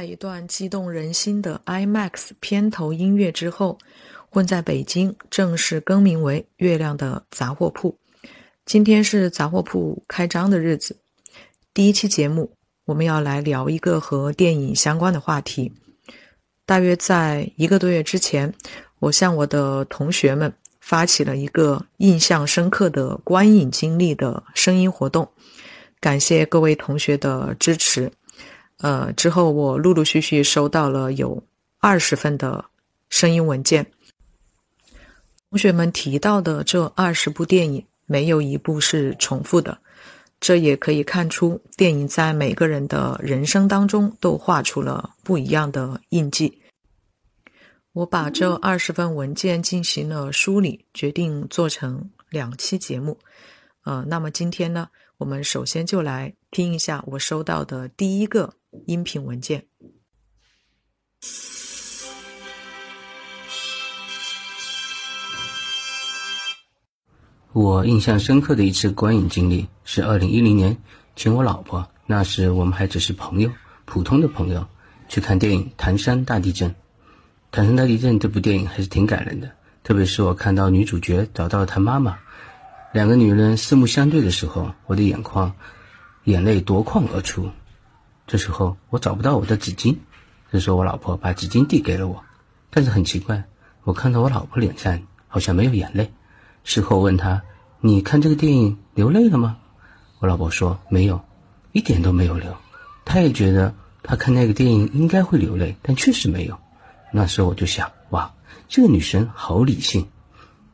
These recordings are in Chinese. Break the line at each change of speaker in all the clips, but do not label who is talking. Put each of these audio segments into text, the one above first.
在一段激动人心的 IMAX 片头音乐之后，混在北京正式更名为“月亮的杂货铺”。今天是杂货铺开张的日子，第一期节目我们要来聊一个和电影相关的话题。大约在一个多月之前，我向我的同学们发起了一个印象深刻的观影经历的声音活动，感谢各位同学的支持。呃，之后我陆陆续续收到了有二十份的声音文件。同学们提到的这二十部电影，没有一部是重复的，这也可以看出电影在每个人的人生当中都画出了不一样的印记。我把这二十份文件进行了梳理，决定做成两期节目。呃，那么今天呢，我们首先就来听一下我收到的第一个。音频文件。
我印象深刻的一次观影经历是二零一零年，请我老婆，那时我们还只是朋友，普通的朋友，去看电影《唐山大地震》。《唐山大地震》这部电影还是挺感人的，特别是我看到女主角找到了她妈妈，两个女人四目相对的时候，我的眼眶眼泪夺眶而出。这时候我找不到我的纸巾，这时候我老婆把纸巾递给了我，但是很奇怪，我看到我老婆脸上好像没有眼泪。事后问她：“你看这个电影流泪了吗？”我老婆说：“没有，一点都没有流。”她也觉得她看那个电影应该会流泪，但确实没有。那时候我就想：哇，这个女生好理性，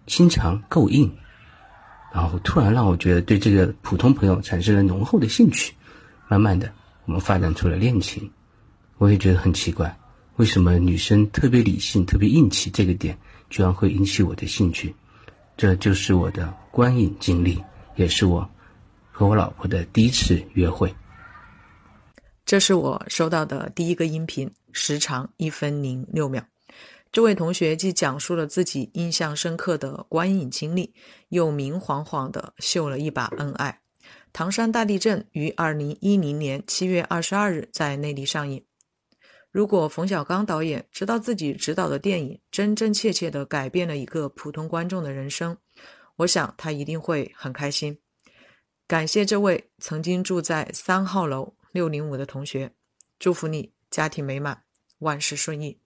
心肠够硬。然后突然让我觉得对这个普通朋友产生了浓厚的兴趣，慢慢的。我们发展出了恋情，我也觉得很奇怪，为什么女生特别理性、特别硬气这个点居然会引起我的兴趣？这就是我的观影经历，也是我和我老婆的第一次约会。
这是我收到的第一个音频，时长一分零六秒。这位同学既讲述了自己印象深刻的观影经历，又明晃晃的秀了一把恩爱。唐山大地震于二零一零年七月二十二日在内地上映。如果冯小刚导演知道自己执导的电影真真切切地改变了一个普通观众的人生，我想他一定会很开心。感谢这位曾经住在三号楼六零五的同学，祝福你家庭美满，万事顺意。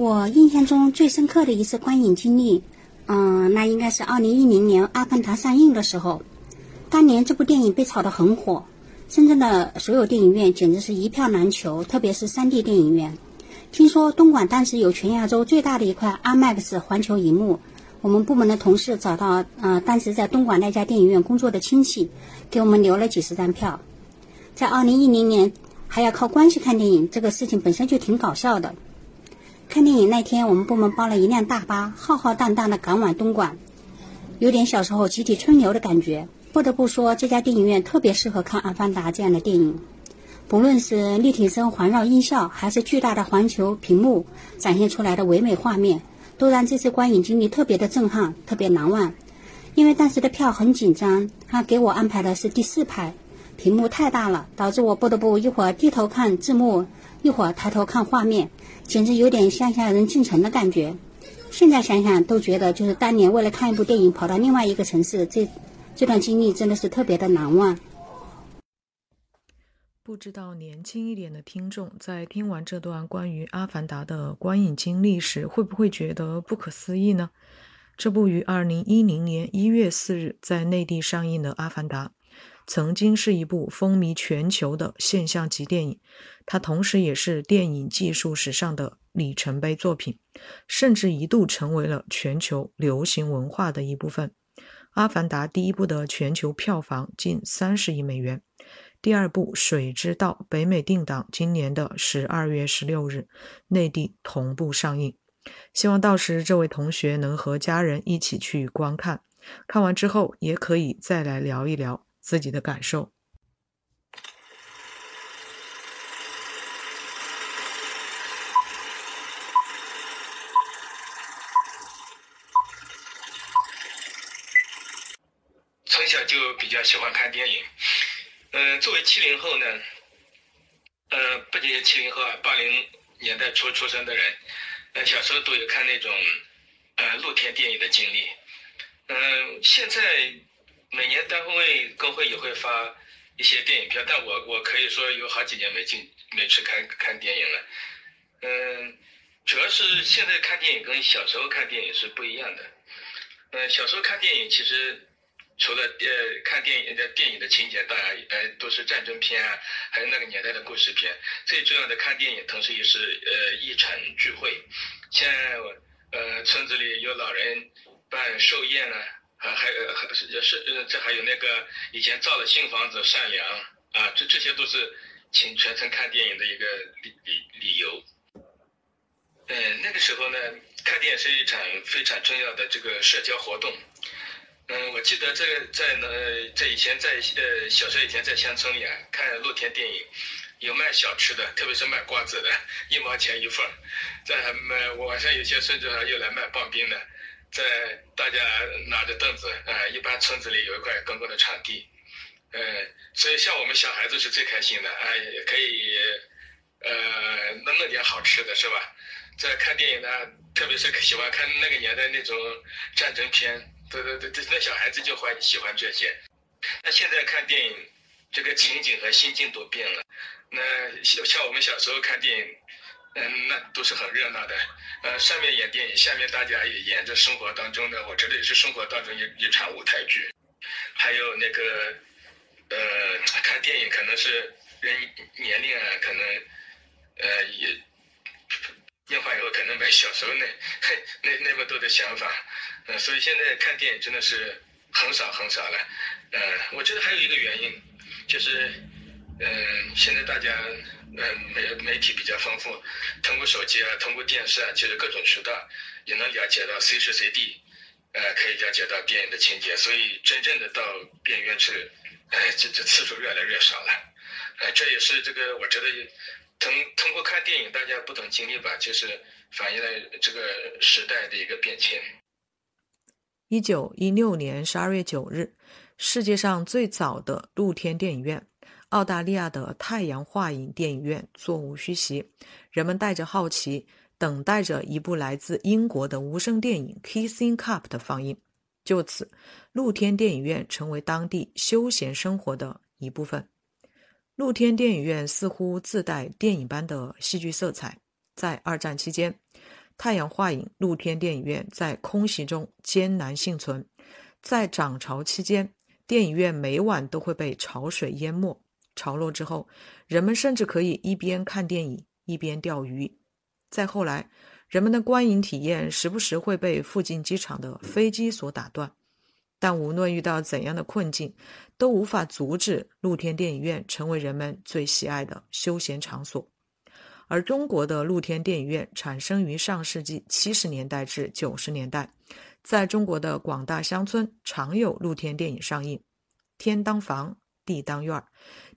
我印象中最深刻的一次观影经历，嗯，那应该是二零一零年《阿凡达》上映的时候。当年这部电影被炒得很火，深圳的所有电影院简直是一票难求，特别是 3D 电影院。听说东莞当时有全亚洲最大的一块 IMAX 环球银幕，我们部门的同事找到呃当时在东莞那家电影院工作的亲戚，给我们留了几十张票。在二零一零年还要靠关系看电影，这个事情本身就挺搞笑的。看电影那天，我们部门包了一辆大巴，浩浩荡荡的赶往东莞，有点小时候集体春游的感觉。不得不说，这家电影院特别适合看《阿凡达》这样的电影，不论是立体声环绕音效，还是巨大的环球屏幕展现出来的唯美画面，都让这次观影经历特别的震撼，特别难忘。因为当时的票很紧张，他给我安排的是第四排，屏幕太大了，导致我不得不一会儿低头看字幕，一会儿抬头看画面。简直有点乡下人进城的感觉。现在想想都觉得，就是当年为了看一部电影跑到另外一个城市，这这段经历真的是特别的难忘。
不知道年轻一点的听众在听完这段关于《阿凡达》的观影经历时，会不会觉得不可思议呢？这部于二零一零年一月四日在内地上映的《阿凡达》。曾经是一部风靡全球的现象级电影，它同时也是电影技术史上的里程碑作品，甚至一度成为了全球流行文化的一部分。《阿凡达》第一部的全球票房近三十亿美元，第二部《水之道》北美定档今年的十二月十六日，内地同步上映。希望到时这位同学能和家人一起去观看，看完之后也可以再来聊一聊。自己的感受。
从小就比较喜欢看电影，呃，作为七零后呢，呃，不仅是七零后啊，八零年代初出生的人，呃，小时候都有看那种，呃，露天电影的经历，嗯、呃，现在每年单位工会也会发一些电影票，但我我可以说有好几年没进没去看看电影了。嗯，主要是现在看电影跟小时候看电影是不一样的。嗯，小时候看电影其实除了呃看电影的电影的情节，当然呃都是战争片啊，还有那个年代的故事片。最重要的看电影，同时也是呃一场聚会，像呃村子里有老人办寿宴啊，还还还是是这还有那个以前造了新房子善良啊，这这些都是请全程看电影的一个理理理由。嗯，那个时候呢，看电影是一场非常重要的这个社交活动。嗯，我记得在在呢，在以前在呃小时候以前在乡村里啊，看露天电影，有卖小吃的，特别是卖瓜子的，一毛钱一份儿。在卖晚上有些甚至还有来卖棒冰的，在大家拿着凳子啊，一般村子里有一块公共的场地，呃，所以像我们小孩子是最开心的啊，可以呃弄弄点好吃的是吧？在看电影呢，特别是喜欢看那个年代那种战争片，对对对对，那小孩子就欢喜欢这些。那现在看电影，这个情景和心境都变了。那像像我们小时候看电影，嗯，那都是很热闹的。呃，上面演电影，下面大家也演着生活当中的，我觉得也是生活当中一一场舞台剧。还有那个，呃，看电影可能是人年龄啊，可能，呃，也。变化以后可能没小时候那那那么多的想法，嗯，所以现在看电影真的是很少很少了，嗯，我觉得还有一个原因就是，嗯，现在大家嗯媒媒体比较丰富，通过手机啊，通过电视啊，其实各种渠道也能了解到随时随地，呃，可以了解到电影的情节，所以真正的到电影院去，哎，这这次数越来越少了，哎，这也是这个我觉得。通通过看电影，大家不同经历吧，就是反映了这个时代的一个变迁。
一九一六年十二月九日，世界上最早的露天电影院——澳大利亚的太阳画影电影院座无虚席，人们带着好奇，等待着一部来自英国的无声电影《Kissing Cup》的放映。就此，露天电影院成为当地休闲生活的一部分。露天电影院似乎自带电影般的戏剧色彩。在二战期间，太阳画影露天电影院在空袭中艰难幸存。在涨潮期间，电影院每晚都会被潮水淹没。潮落之后，人们甚至可以一边看电影一边钓鱼。再后来，人们的观影体验时不时会被附近机场的飞机所打断。但无论遇到怎样的困境，都无法阻止露天电影院成为人们最喜爱的休闲场所。而中国的露天电影院产生于上世纪七十年代至九十年代，在中国的广大乡村常有露天电影上映。天当房，地当院，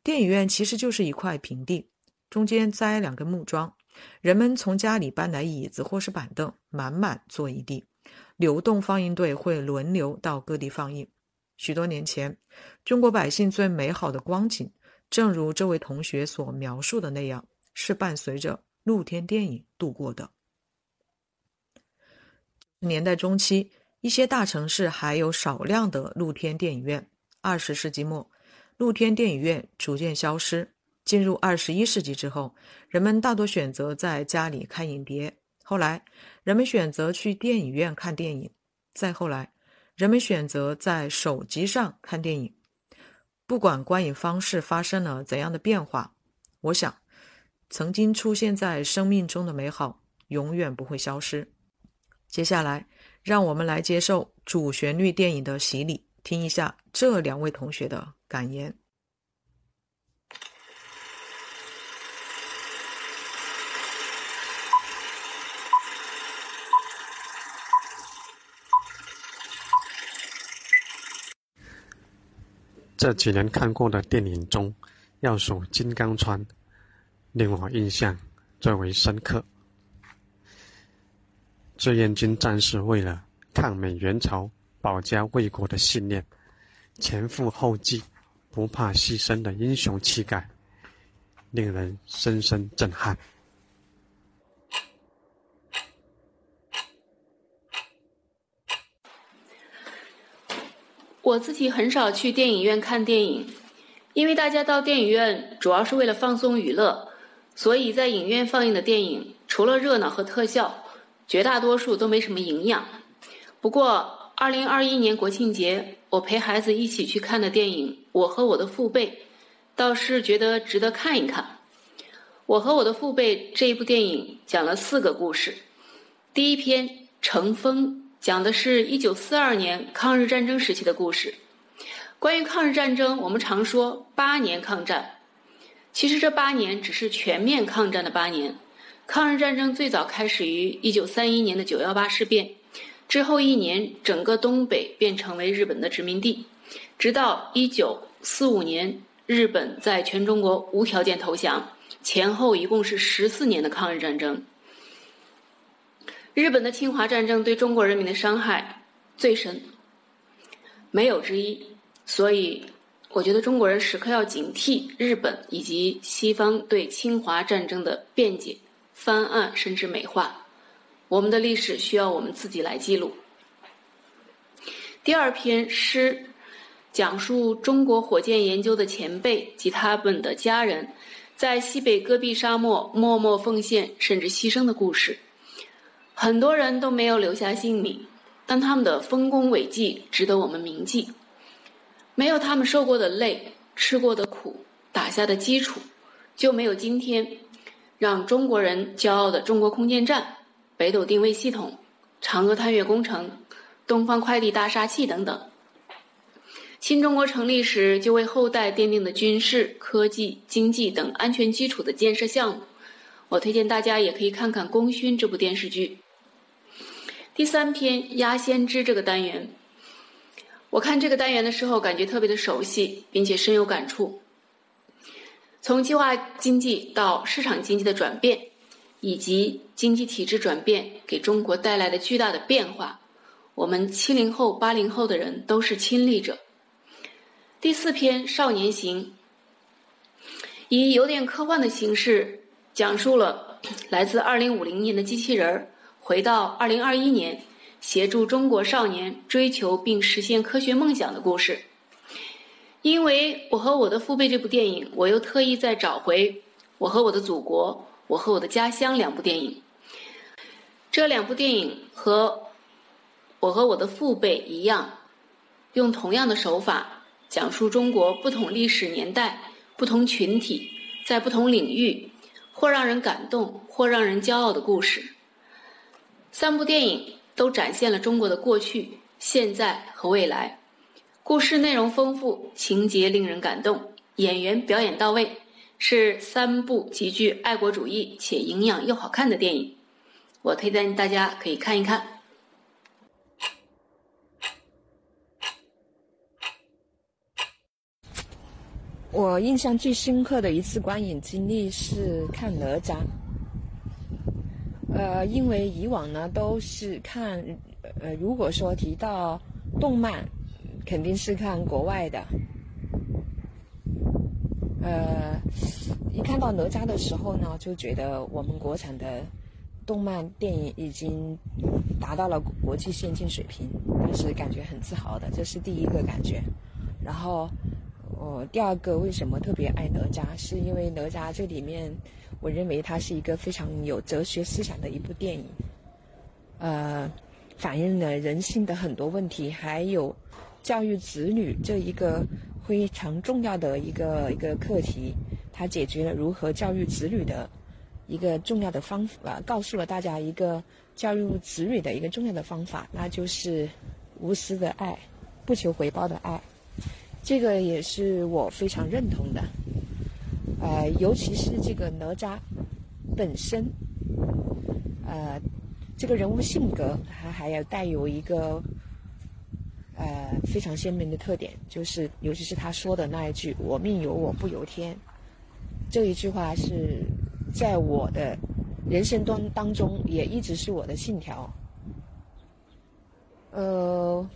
电影院其实就是一块平地，中间栽两根木桩，人们从家里搬来椅子或是板凳，满满坐一地。流动放映队会轮流到各地放映。许多年前，中国百姓最美好的光景，正如这位同学所描述的那样，是伴随着露天电影度过的。年代中期，一些大城市还有少量的露天电影院。二十世纪末，露天电影院逐渐消失。进入二十一世纪之后，人们大多选择在家里看影碟。后来，人们选择去电影院看电影；再后来，人们选择在手机上看电影。不管观影方式发生了怎样的变化，我想，曾经出现在生命中的美好永远不会消失。接下来，让我们来接受主旋律电影的洗礼，听一下这两位同学的感言。
这几年看过的电影中，要数《金刚川》，令我印象最为深刻。志愿军战士为了抗美援朝、保家卫国的信念，前赴后继、不怕牺牲的英雄气概，令人深深震撼。
我自己很少去电影院看电影，因为大家到电影院主要是为了放松娱乐，所以在影院放映的电影除了热闹和特效，绝大多数都没什么营养。不过，二零二一年国庆节，我陪孩子一起去看的电影《我和我的父辈》，倒是觉得值得看一看。《我和我的父辈》这一部电影讲了四个故事，第一篇《乘风》。讲的是一九四二年抗日战争时期的故事。关于抗日战争，我们常说八年抗战，其实这八年只是全面抗战的八年。抗日战争最早开始于一九三一年的九幺八事变，之后一年，整个东北便成为日本的殖民地，直到一九四五年，日本在全中国无条件投降，前后一共是十四年的抗日战争。日本的侵华战争对中国人民的伤害最深，没有之一。所以，我觉得中国人时刻要警惕日本以及西方对侵华战争的辩解、翻案甚至美化。我们的历史需要我们自己来记录。第二篇诗讲述中国火箭研究的前辈及他们的家人在西北戈壁沙漠默默奉献甚至牺牲的故事。很多人都没有留下姓名，但他们的丰功伟绩值得我们铭记。没有他们受过的累、吃过的苦、打下的基础，就没有今天让中国人骄傲的中国空间站、北斗定位系统、嫦娥探月工程、东方快递大杀器等等。新中国成立时就为后代奠定的军事、科技、经济等安全基础的建设项目，我推荐大家也可以看看《功勋》这部电视剧。第三篇《鸭先知》这个单元，我看这个单元的时候，感觉特别的熟悉，并且深有感触。从计划经济到市场经济的转变，以及经济体制转变给中国带来的巨大的变化，我们七零后、八零后的人都是亲历者。第四篇《少年行》，以有点科幻的形式，讲述了 来自二零五零年的机器人儿。回到二零二一年，协助中国少年追求并实现科学梦想的故事。因为我和我的父辈这部电影，我又特意在找回《我和我的祖国》《我和我的家乡》两部电影。这两部电影和我和我的父辈一样，用同样的手法讲述中国不同历史年代、不同群体在不同领域或让人感动或让人骄傲的故事。三部电影都展现了中国的过去、现在和未来，故事内容丰富，情节令人感动，演员表演到位，是三部极具爱国主义且营养又好看的电影。我推荐大家可以看一看。
我印象最深刻的一次观影经历是看哪吒。呃，因为以往呢都是看，呃，如果说提到动漫，肯定是看国外的。呃，一看到哪吒的时候呢，就觉得我们国产的动漫电影已经达到了国际先进水平，是感觉很自豪的，这是第一个感觉。然后，我第二个为什么特别爱哪吒，是因为哪吒这里面。我认为它是一个非常有哲学思想的一部电影，呃，反映了人性的很多问题，还有教育子女这一个非常重要的一个一个课题。它解决了如何教育子女的一个重要的方法，告诉了大家一个教育子女的一个重要的方法，那就是无私的爱，不求回报的爱。这个也是我非常认同的。呃，尤其是这个哪吒本身，呃，这个人物性格还还要带有一个呃非常鲜明的特点，就是尤其是他说的那一句“我命由我不由天”，这一句话是在我的人生当当中也一直是我的信条。呃，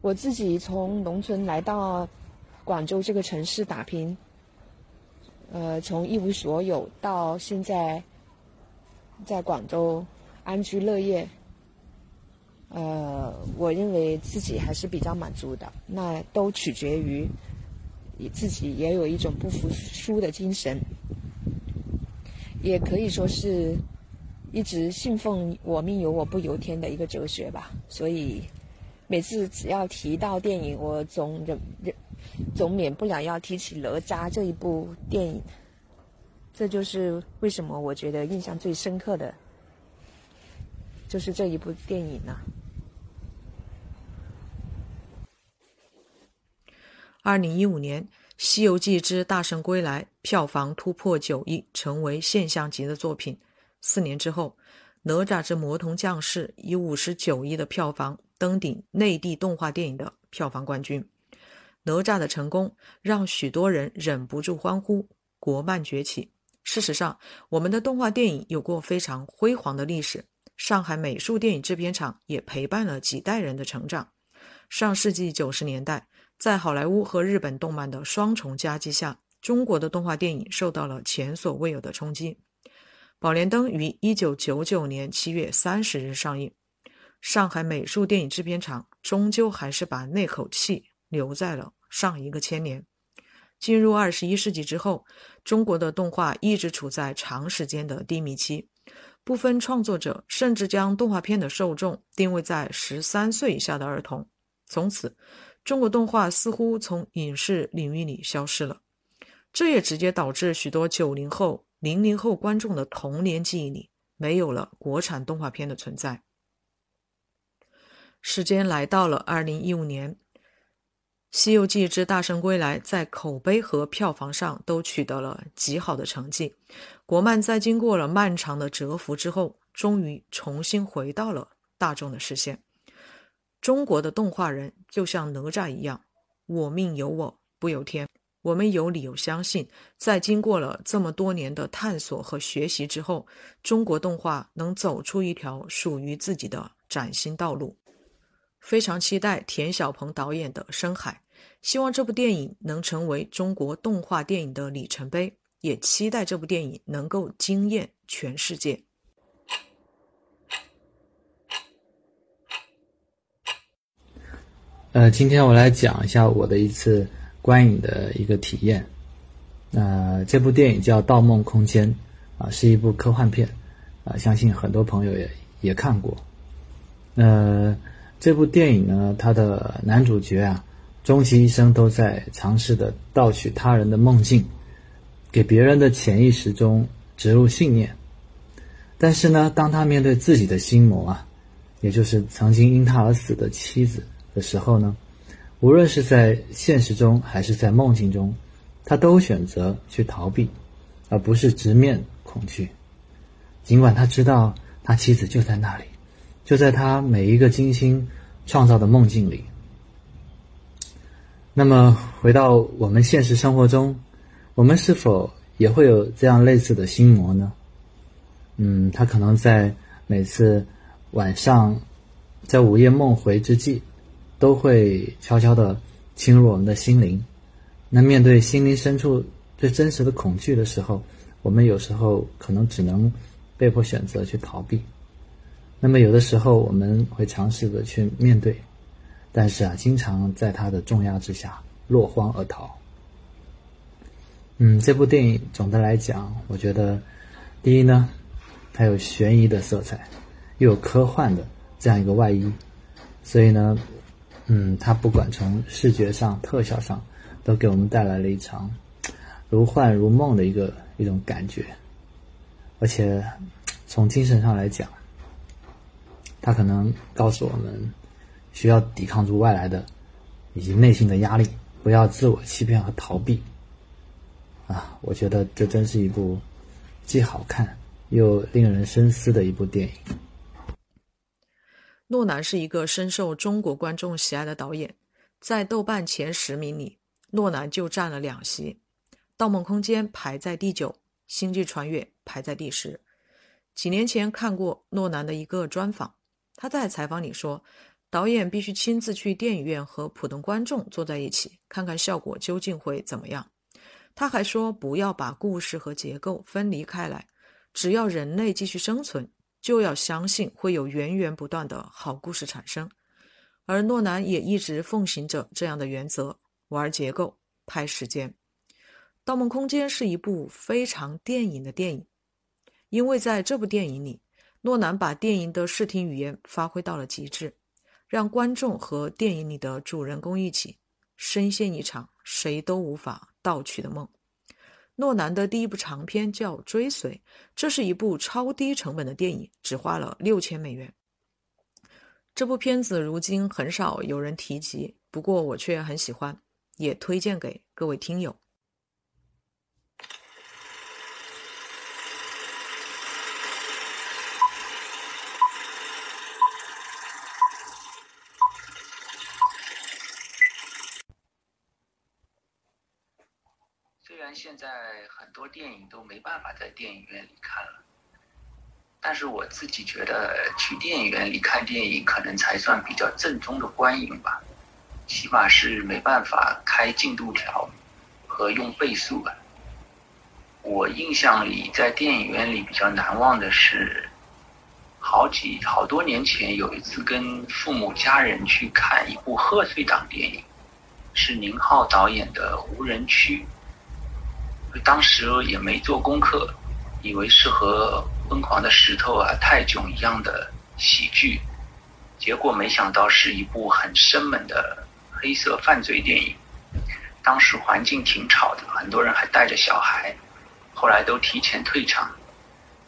我自己从农村来到广州这个城市打拼，呃，从一无所有到现在在广州安居乐业，呃，我认为自己还是比较满足的。那都取决于自己也有一种不服输的精神，也可以说是一直信奉“我命由我不由天”的一个哲学吧。所以。每次只要提到电影，我总忍忍总免不了要提起《哪吒》这一部电影。这就是为什么我觉得印象最深刻的，就是这一部电影呢。二零一五年，《西游记之大圣归来》票房突破九亿，成为现象级的作品。四年之后，《哪吒之魔童降世》以五十九亿的票房。登顶内地动画电影的票房冠军，哪吒的成功让许多人忍不住欢呼：“国漫崛起！”事实上，我们的动画电影有过非常辉煌的历史。上海美术电影制片厂也陪伴了几代人的成长。上世纪九十年代，在好莱坞和日本动漫的双重夹击下，中国的动画电影受到了前所未有的冲击。《宝莲灯》于一九九九年七月三十日上映。上海美术电影制片厂终究还是把那口气留在了上一个千年。进入二十一世纪之后，中国的动画一直处在长时间的低迷期，部分创作者甚至将动画片的受众定位在十三岁以下的儿童。从此，中国动画似乎从影视领域里消失了。这也直接导致许多九零后、零零后观众的童年记忆里没有了国产动画片的存在。时间来到了二零一五年，《西游记之大圣归来》在口碑和票房上都取得了极好的成绩。国漫在经过了漫长的蛰伏之后，终于重新回到了大众的视线。中国的动画人就像哪吒一样，我命由我不由天。我们有理由相信，在经过了这么多年的探索和学习之后，中国动画能走出一条属于自己的崭新道路。非常期待田晓鹏导演的《深海》，希望这部电影能成为中国动画电影的里程碑，也期待这部电影能够惊艳全世界。
呃，今天我来讲一下我的一次观影的一个体验。呃，这部电影叫《盗梦空间》，啊，是一部科幻片，啊，相信很多朋友也也看过。呃。这部电影呢，它的男主角啊，终其一生都在尝试的盗取他人的梦境，给别人的潜意识中植入信念。但是呢，当他面对自己的心魔啊，也就是曾经因他而死的妻子的时候呢，无论是在现实中还是在梦境中，他都选择去逃避，而不是直面恐惧。尽管他知道他妻子就在那里。就在他每一个精心创造的梦境里。那么，回到我们现实生活中，我们是否也会有这样类似的心魔呢？嗯，他可能在每次晚上在午夜梦回之际，都会悄悄的侵入我们的心灵。那面对心灵深处最真实的恐惧的时候，我们有时候可能只能被迫选择去逃避。那么有的时候我们会尝试着去面对，但是啊，经常在他的重压之下落荒而逃。嗯，这部电影总的来讲，我觉得，第一呢，它有悬疑的色彩，又有科幻的这样一个外衣，所以呢，嗯，它不管从视觉上、特效上，都给我们带来了一场如幻如梦的一个一种感觉，而且从精神上来讲。他可能告诉我们，需要抵抗住外来的以及内心的压力，不要自我欺骗和逃避。啊，我觉得这真是一部既好看又令人深思的一部电影。
诺兰是一个深受中国观众喜爱的导演，在豆瓣前十名里，诺兰就占了两席，《盗梦空间》排在第九，《星际穿越》排在第十。几年前看过诺兰的一个专访。他在采访里说，《导演必须亲自去电影院和普通观众坐在一起，看看效果究竟会怎么样。他还说，不要把故事和结构分离开来，只要人类继续生存，就要相信会有源源不断的好故事产生。而诺兰也一直奉行着这样的原则：玩结构，拍时间。《盗梦空间》是一部非常电影的电影，因为在这部电影里，诺兰把电影的视听语言发挥到了极致。让观众和电影里的主人公一起深陷一场谁都无法盗取的梦。诺兰的第一部长片叫《追随》，这是一部超低成本的电影，只花了六千美元。这部片子如今很少有人提及，不过我却很喜欢，也推荐给各位听友。
现在很多电影都没办法在电影院里看了，但是我自己觉得去电影院里看电影可能才算比较正宗的观影吧，起码是没办法开进度条和用倍速吧。我印象里在电影院里比较难忘的是，好几好多年前有一次跟父母家人去看一部贺岁档电影，是宁浩导演的《无人区》。当时也没做功课，以为是和《疯狂的石头》啊、《泰囧》一样的喜剧，结果没想到是一部很生猛的黑色犯罪电影。当时环境挺吵的，很多人还带着小孩，后来都提前退场。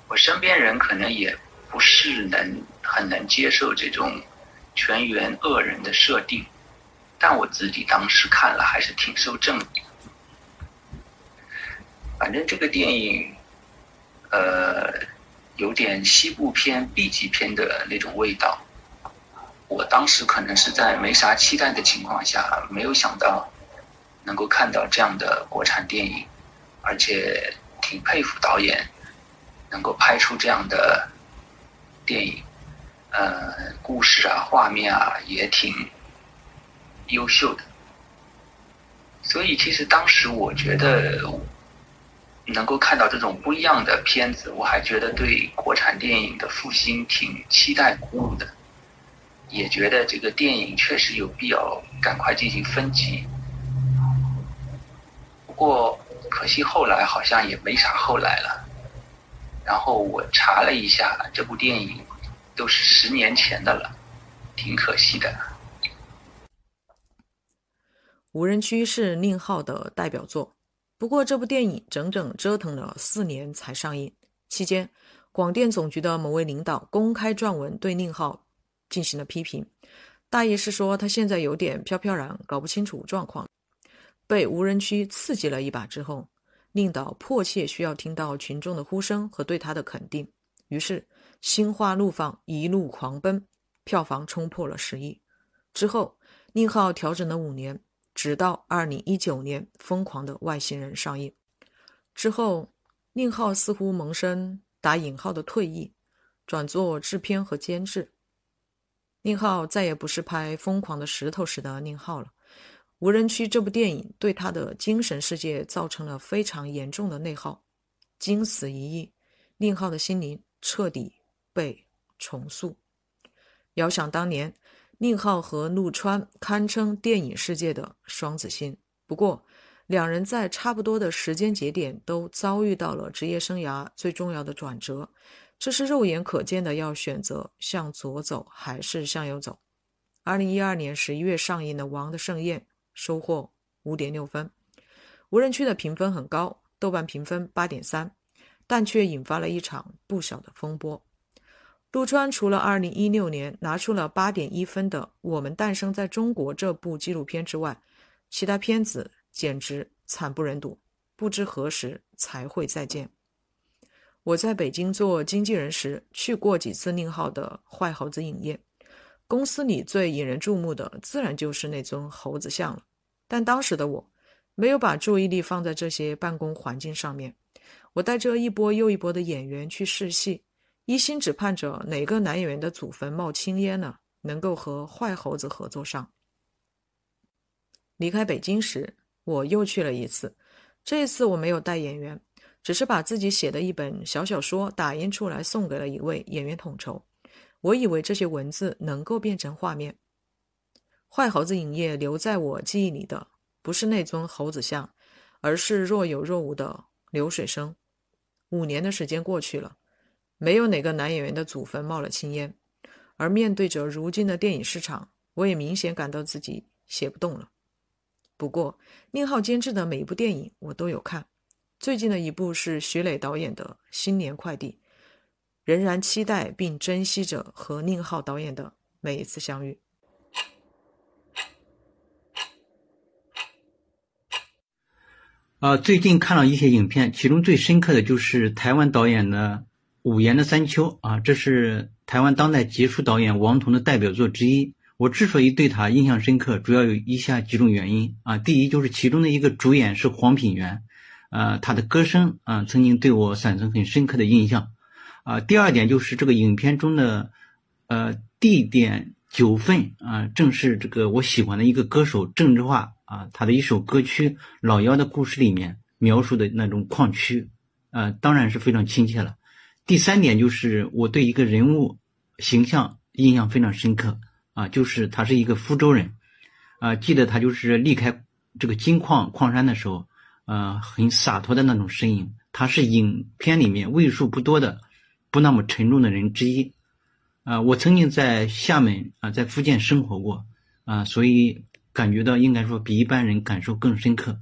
我身边人可能也不是能很能接受这种全员恶人的设定，但我自己当时看了还是挺受震。反正这个电影，呃，有点西部片、B 级片的那种味道。我当时可能是在没啥期待的情况下，没有想到能够看到这样的国产电影，而且挺佩服导演能够拍出这样的电影。呃，故事啊、画面啊也挺优秀的。所以，其实当时我觉得。能够看到这种不一样的片子，我还觉得对国产电影的复兴挺期待鼓舞的，也觉得这个电影确实有必要赶快进行分级。不过可惜后来好像也没啥后来了。然后我查了一下，这部电影都是十年前的了，挺可惜的。
无人区是宁浩的代表作。不过，这部电影整整折腾了四年才上映。期间，广电总局的某位领导公开撰文对宁浩进行了批评，大意是说他现在有点飘飘然，搞不清楚状况。被无人区刺激了一把之后，宁导迫切需要听到群众的呼声和对他的肯定，于是心花怒放，一路狂奔，票房冲破了十亿。之后，宁浩调整了五年。直到二零一九年，《疯狂的外星人》上映之后，宁浩似乎萌生打引号的退役，转做制片和监制。宁浩再也不是拍《疯狂的石头》时的宁浩了，《无人区》这部电影对他的精神世界造成了非常严重的内耗，经此一役，宁浩的心灵彻底被重塑。遥想当年。宁浩和陆川堪称电影世界的双子星，不过两人在差不多的时间节点都遭遇到了职业生涯最重要的转折，这是肉眼可见的，要选择向左走还是向右走。二零一二年十一月上映的《王的盛宴》收获五点六分，无人区的评分很高，豆瓣评分八点三，但却引发了一场不小的风波。陆川除了2016年拿出了8.1分的《我们诞生在中国》这部纪录片之外，其他片子简直惨不忍睹，不知何时才会再见。我在北京做经纪人时，去过几次宁浩的坏猴子影业，公司里最引人注目的自然就是那尊猴子像了。但当时的我，没有把注意力放在这些办公环境上面，我带着一波又一波的演员去试戏。一心只盼着哪个男演员的祖坟冒青烟呢？能够和坏猴子合作上。离开北京时，我又去了一次，这一次我没有带演员，只是把自己写的一本小小说打印出来送给了一位演员统筹。我以为这些文字能够变成画面。坏猴子影业留在我记忆里的不是那尊猴子像，而是若有若无的流水声。五年的时间过去了，没有哪个男演员的祖坟冒了青烟。而面对着如今的电影市场，我也明显感到自己写不动了。不过，宁浩监制的每一部电影我都有看，最近的一部是徐磊导演的《新年快递》，仍然期待并珍惜着和宁浩导演的每一次相遇。
啊，最近看了一些影片，其中最深刻的就是台湾导演的《五颜的三秋》啊，这是台湾当代杰出导演王童的代表作之一。我之所以对他印象深刻，主要有以下几种原因啊。第一，就是其中的一个主演是黄品源，呃，他的歌声啊，曾经对我产生很深刻的印象啊。第二点就是这个影片中的呃地点九份啊，正是这个我喜欢的一个歌手郑智化。啊，他的一首歌曲《老妖的故事》里面描述的那种矿区，呃，当然是非常亲切了。第三点就是我对一个人物形象印象非常深刻啊，就是他是一个福州人，啊，记得他就是离开这个金矿矿山的时候，呃，很洒脱的那种身影。他是影片里面为数不多的不那么沉重的人之一。啊，我曾经在厦门啊，在福建生活过啊，所以。感觉到应该说比一般人感受更深刻，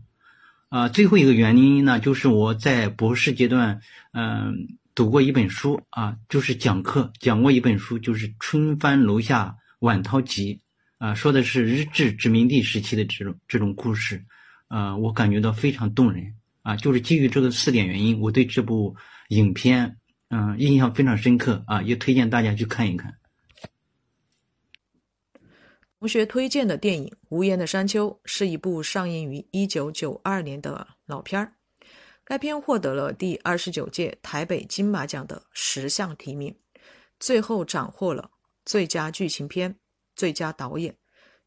啊，最后一个原因呢，就是我在博士阶段，嗯，读过一本书啊，就是讲课讲过一本书，就是《春帆楼下晚涛集》，啊，说的是日治殖民地时期的这种这种故事，啊，我感觉到非常动人，啊，就是基于这个四点原因，我对这部影片，嗯，印象非常深刻，啊，也推荐大家去看一看。
同学推荐的电影《无言的山丘》是一部上映于一九九二年的老片儿。该片获得了第二十九届台北金马奖的十项提名，最后斩获了最佳剧情片、最佳导演、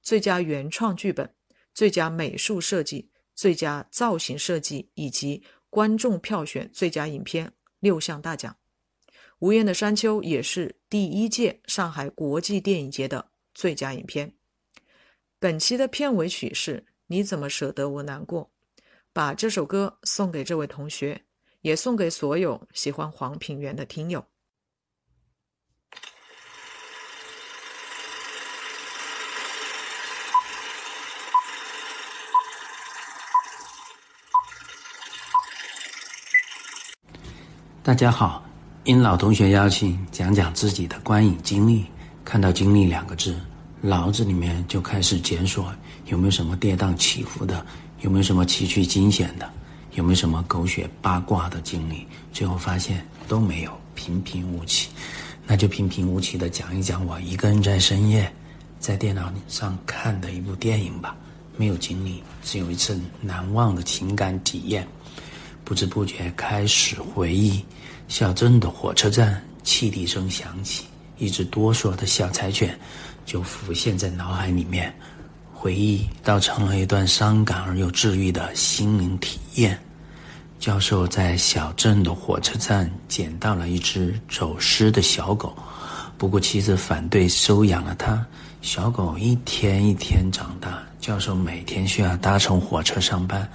最佳原创剧本、最佳美术设计、最佳造型设计以及观众票选最佳影片六项大奖。《无言的山丘》也是第一届上海国际电影节的最佳影片。本期的片尾曲是你怎么舍得我难过？把这首歌送给这位同学，也送给所有喜欢黄品源的听友。
大家好，应老同学邀请，讲讲自己的观影经历。看到“经历”两个字。脑子里面就开始检索有没有什么跌宕起伏的，有没有什么崎岖惊险的，有没有什么狗血八卦的经历？最后发现都没有，平平无奇。那就平平无奇的讲一讲我一个人在深夜在电脑上看的一部电影吧。没有经历，只有一次难忘的情感体验。不知不觉开始回忆，小镇的火车站，汽笛声响起，一只哆嗦的小柴犬。就浮现在脑海里面，回忆倒成了一段伤感而又治愈的心灵体验。教授在小镇的火车站捡到了一只走失的小狗，不过妻子反对收养了它。小狗一天一天长大，教授每天需要搭乘火车上班，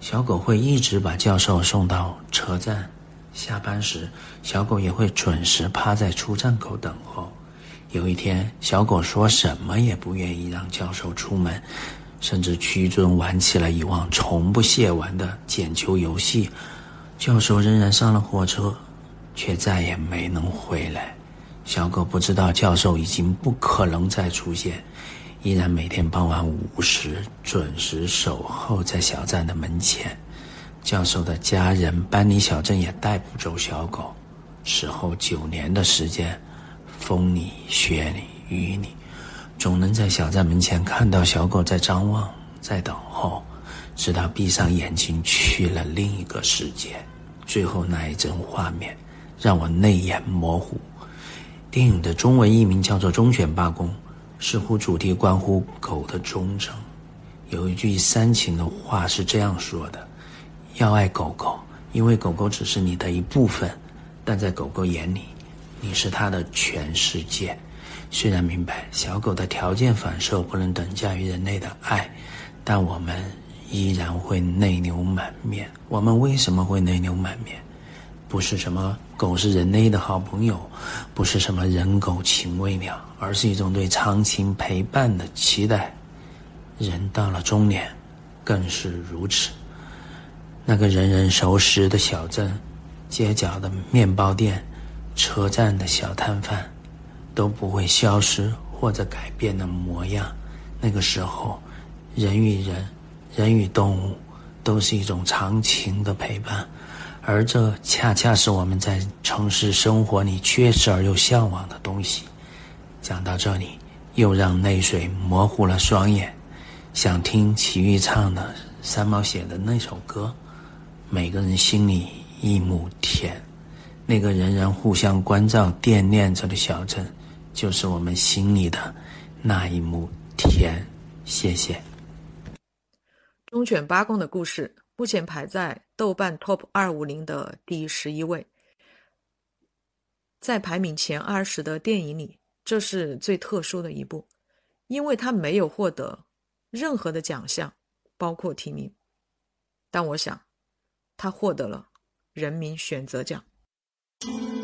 小狗会一直把教授送到车站。下班时，小狗也会准时趴在出站口等候。有一天，小狗说什么也不愿意让教授出门，甚至屈尊玩起了以往从不屑玩的捡球游戏。教授仍然上了火车，却再也没能回来。小狗不知道教授已经不可能再出现，依然每天傍晚五时准时守候在小站的门前。教授的家人搬离小镇也带不走小狗，此后九年的时间。风里雪里雨里，总能在小站门前看到小狗在张望，在等候，直到闭上眼睛去了另一个世界。最后那一帧画面让我泪眼模糊。电影的中文译名叫做《忠犬八公》，似乎主题关乎狗的忠诚。有一句煽情的话是这样说的：“要爱狗狗，因为狗狗只是你的一部分，但在狗狗眼里，你是它的全世界。”虽然明白小狗的条件反射不能等价于人类的爱，但我们依然会泪流满面。我们为什么会泪流满面？不是什么狗是人类的好朋友，不是什么人狗情未了，而是一种对长情陪伴的期待。人到了中年，更是如此。那个人人熟识的小镇，街角的面包店，车站的小摊贩，都不会消失或者改变的模样。那个时候，人与人，人与动物，都是一种长情的陪伴，而这恰恰是我们在城市生活里缺失而又向往的东西。讲到这里，又让泪水模糊了双眼。想听齐豫唱的三毛写的那首歌，每个人心里一亩田，那个人人互相关照、惦念着的小镇，就是我们心里的那一亩田。谢谢。
忠犬八公的故事目前排在豆瓣 Top 二五零的第十一位，在排名前二十的电影里，这是最特殊的一部，因为它没有获得。任何的奖项，包括提名，但我想，他获得了人民选择奖。you.